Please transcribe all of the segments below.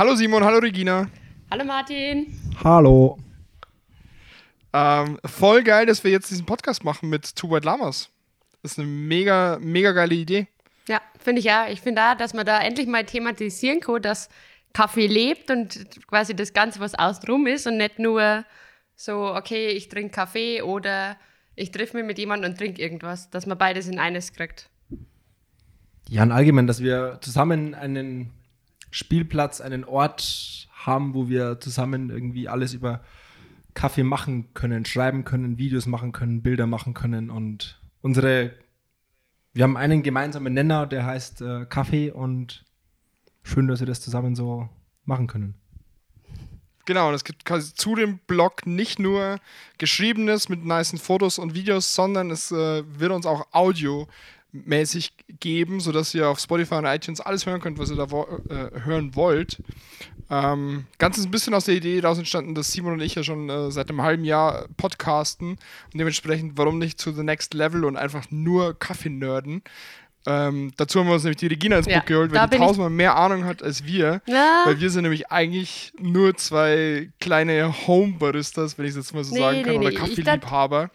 Hallo Simon, hallo Regina. Hallo Martin. Hallo. Ähm, voll geil, dass wir jetzt diesen Podcast machen mit Two White Lamas. Das ist eine mega, mega geile Idee. Ja, finde ich ja. Ich finde auch, dass man da endlich mal thematisieren kann, dass Kaffee lebt und quasi das Ganze, was außenrum ist und nicht nur so, okay, ich trinke Kaffee oder ich treffe mich mit jemandem und trinke irgendwas, dass man beides in eines kriegt. Ja, und allgemein, dass wir zusammen einen Spielplatz, einen Ort haben, wo wir zusammen irgendwie alles über Kaffee machen können, schreiben können, Videos machen können, Bilder machen können und unsere, wir haben einen gemeinsamen Nenner, der heißt äh, Kaffee und schön, dass wir das zusammen so machen können. Genau, und es gibt quasi zu dem Blog nicht nur Geschriebenes mit nicen Fotos und Videos, sondern es äh, wird uns auch audiomäßig geben, sodass ihr auf Spotify und iTunes alles hören könnt, was ihr da wo äh, hören wollt. Ähm, ganz ist ein bisschen aus der Idee daraus entstanden, dass Simon und ich ja schon äh, seit einem halben Jahr podcasten und dementsprechend, warum nicht zu The Next Level und einfach nur Kaffee nerden. Ähm, dazu haben wir uns nämlich die Regina ins Ja, Book geholt, weil die tausendmal mehr Ahnung hat als wir. Ja. Weil wir sind nämlich eigentlich nur zwei kleine Home-Baristas, wenn ich es jetzt mal so Nee, sagen kann, nee, oder nee, Kaffeeliebhaber.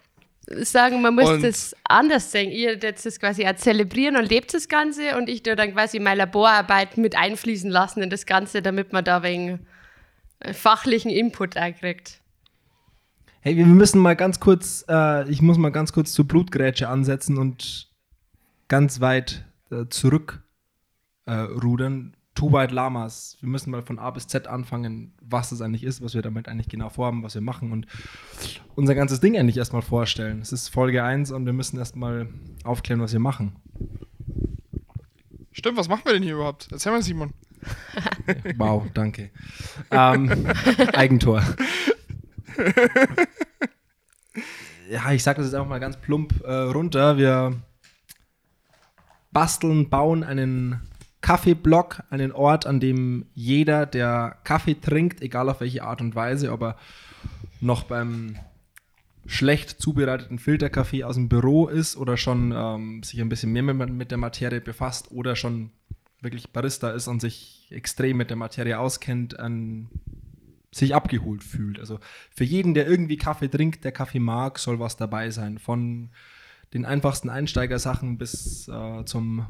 Sagen, man muss Und- das anders sehen. Ihr jetzt das quasi auch zelebrieren und lebt das Ganze und ich tue dann quasi meine Laborarbeit mit einfließen lassen in das Ganze, damit man da wegen äh, fachlichen Input einkriegt. Hey, wir müssen mal ganz kurz, äh, ich muss mal ganz kurz zur Blutgrätsche ansetzen und ganz weit äh, zurück äh, rudern. Two White Lamas. Wir müssen mal von A bis Z anfangen, was das eigentlich ist, was wir damit eigentlich genau vorhaben, was wir machen und unser ganzes Ding eigentlich erstmal vorstellen. Es ist Folge 1 und wir müssen erstmal aufklären, was wir machen. Stimmt, was machen wir denn hier überhaupt? Erzähl mal, Simon. Wow, danke. ähm, Eigentor. ja, ich sage das jetzt einfach mal ganz plump äh, runter. Wir basteln, bauen einen Kaffeeblock, einen Ort, an dem jeder, der Kaffee trinkt, egal auf welche Art und Weise, ob er noch beim schlecht zubereiteten Filterkaffee aus dem Büro ist oder schon ähm, sich ein bisschen mehr mit, mit der Materie befasst oder schon wirklich Barista ist und sich extrem mit der Materie auskennt, an sich abgeholt fühlt. Also für jeden, der irgendwie Kaffee trinkt, der Kaffee mag, soll was dabei sein. Von den einfachsten Einsteigersachen bis äh, zum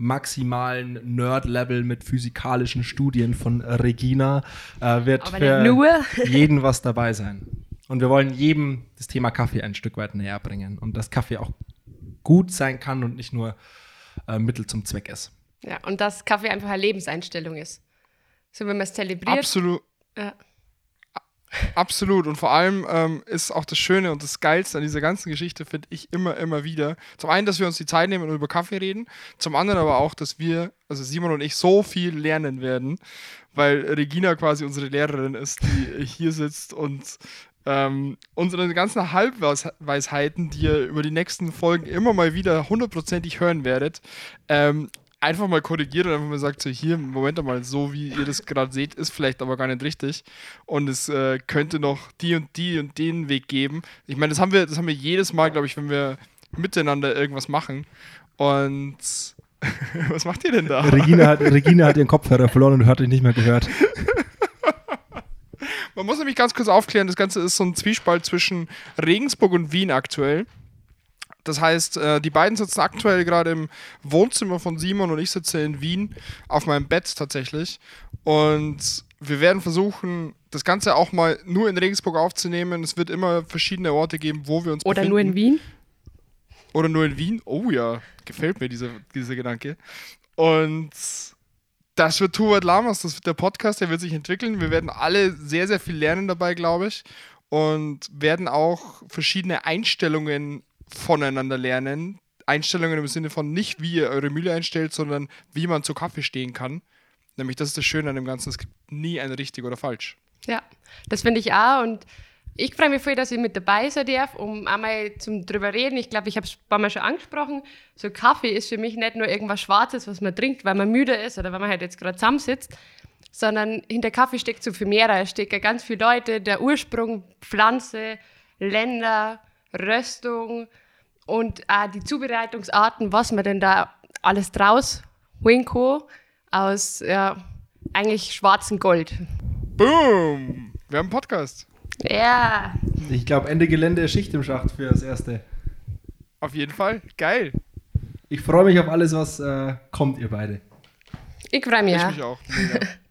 maximalen Nerd-Level mit physikalischen Studien von Regina äh, wird Aber für jeden was dabei sein. Und wir wollen jedem das Thema Kaffee ein Stück weit näher bringen und dass Kaffee auch gut sein kann und nicht nur äh, Mittel zum Zweck ist. Ja, und dass Kaffee einfach eine Lebenseinstellung ist. So, wenn man es zelebriert. Absolut. Ja. Absolut. Und vor allem ähm, ist auch das Schöne und das Geilste an dieser ganzen Geschichte, finde ich immer, immer wieder. Zum einen, dass wir uns die Zeit nehmen und über Kaffee reden. Zum anderen aber auch, dass wir, also Simon und ich, so viel lernen werden, weil Regina quasi unsere Lehrerin ist, die hier sitzt und ähm, unsere ganzen Halbweisheiten, die ihr über die nächsten Folgen immer mal wieder hundertprozentig hören werdet, ähm, einfach mal korrigiert und einfach mal sagt, so hier, Moment mal, so wie ihr das gerade seht, ist vielleicht aber gar nicht richtig. Und es äh, könnte noch die und die und den Weg geben. Ich meine, das haben wir, das haben wir jedes Mal, glaube ich, wenn wir miteinander irgendwas machen. Und was macht ihr denn da? Regina hat, Regina hat ihren Kopfhörer verloren und hat ihn nicht mehr gehört. Man muss nämlich ganz kurz aufklären, das Ganze ist so ein Zwiespalt zwischen Regensburg und Wien aktuell. Das heißt, äh, die beiden sitzen aktuell gerade im Wohnzimmer von Simon und ich sitze in Wien auf meinem Bett tatsächlich. Und wir werden versuchen, das Ganze auch mal nur in Regensburg aufzunehmen. Es wird immer verschiedene Orte geben, wo wir uns oder befinden. nur in Wien. Oder nur in Wien. Oh ja, gefällt mir dieser, dieser Gedanke. Und das wird Tuvat Lamas, das wird der Podcast, der wird sich entwickeln. Wir werden alle sehr, sehr viel lernen dabei, glaube ich. Und werden auch verschiedene Einstellungen voneinander lernen. Einstellungen im Sinne von nicht, wie ihr eure Mühle einstellt, sondern wie man zu Kaffee stehen kann. Nämlich, das ist das Schöne an dem Ganzen. Es gibt nie ein richtig oder falsch. Ja, das finde ich auch. Und ich freue mich voll, dass ich mit dabei sein darf, um einmal zum drüber reden. Ich glaube, ich habe es ein paar Mal schon angesprochen. So Kaffee ist für mich nicht nur irgendwas Schwarzes, was man trinkt, weil man müde ist oder weil man halt jetzt gerade zusammensitzt, sondern hinter Kaffee steckt so viel mehr. Da stecken ja ganz viele Leute, der Ursprung, Pflanze, Länder, Röstung und auch die Zubereitungsarten, was man denn da alles draus holen kann aus ja, eigentlich schwarzen Gold. Boom! Wir haben einen Podcast. Ja. Ich glaube, Ende Gelände ist Schicht im Schacht für das Erste. Auf jeden Fall. Geil. Ich freue mich auf alles, was äh, kommt, ihr beide. Ich freue mich Ich auch. mich auch.